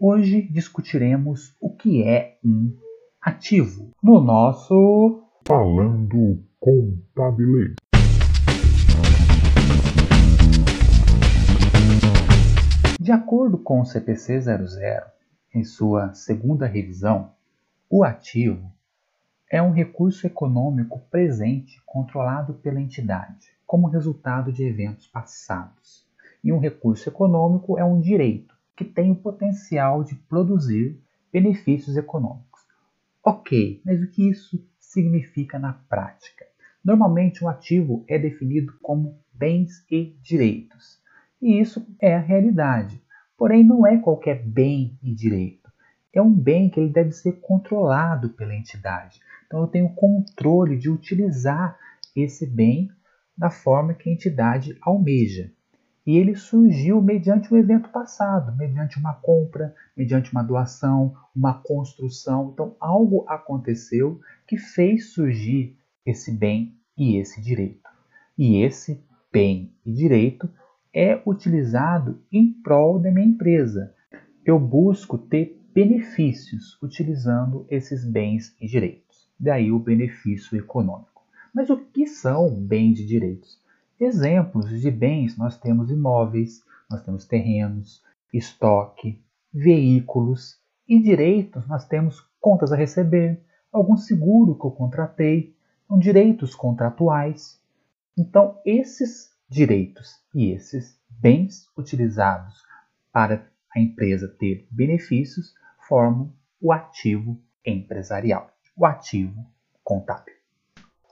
Hoje discutiremos o que é um ativo no nosso Falando Contabilês. De acordo com o CPC 00, em sua segunda revisão, o ativo é um recurso econômico presente controlado pela entidade, como resultado de eventos passados. E um recurso econômico é um direito que tem o potencial de produzir benefícios econômicos. Ok, mas o que isso significa na prática? Normalmente, um ativo é definido como bens e direitos, e isso é a realidade. Porém, não é qualquer bem e direito. É um bem que ele deve ser controlado pela entidade. Então, eu tenho controle de utilizar esse bem da forma que a entidade almeja. E ele surgiu mediante um evento passado, mediante uma compra, mediante uma doação, uma construção. Então, algo aconteceu que fez surgir esse bem e esse direito. E esse bem e direito é utilizado em prol da minha empresa. Eu busco ter benefícios utilizando esses bens e direitos. Daí o benefício econômico. Mas o que são bens e direitos? Exemplos de bens nós temos imóveis, nós temos terrenos, estoque, veículos e direitos nós temos contas a receber, algum seguro que eu contratei, são direitos contratuais. Então, esses direitos e esses bens utilizados para a empresa ter benefícios formam o ativo empresarial, o ativo contábil.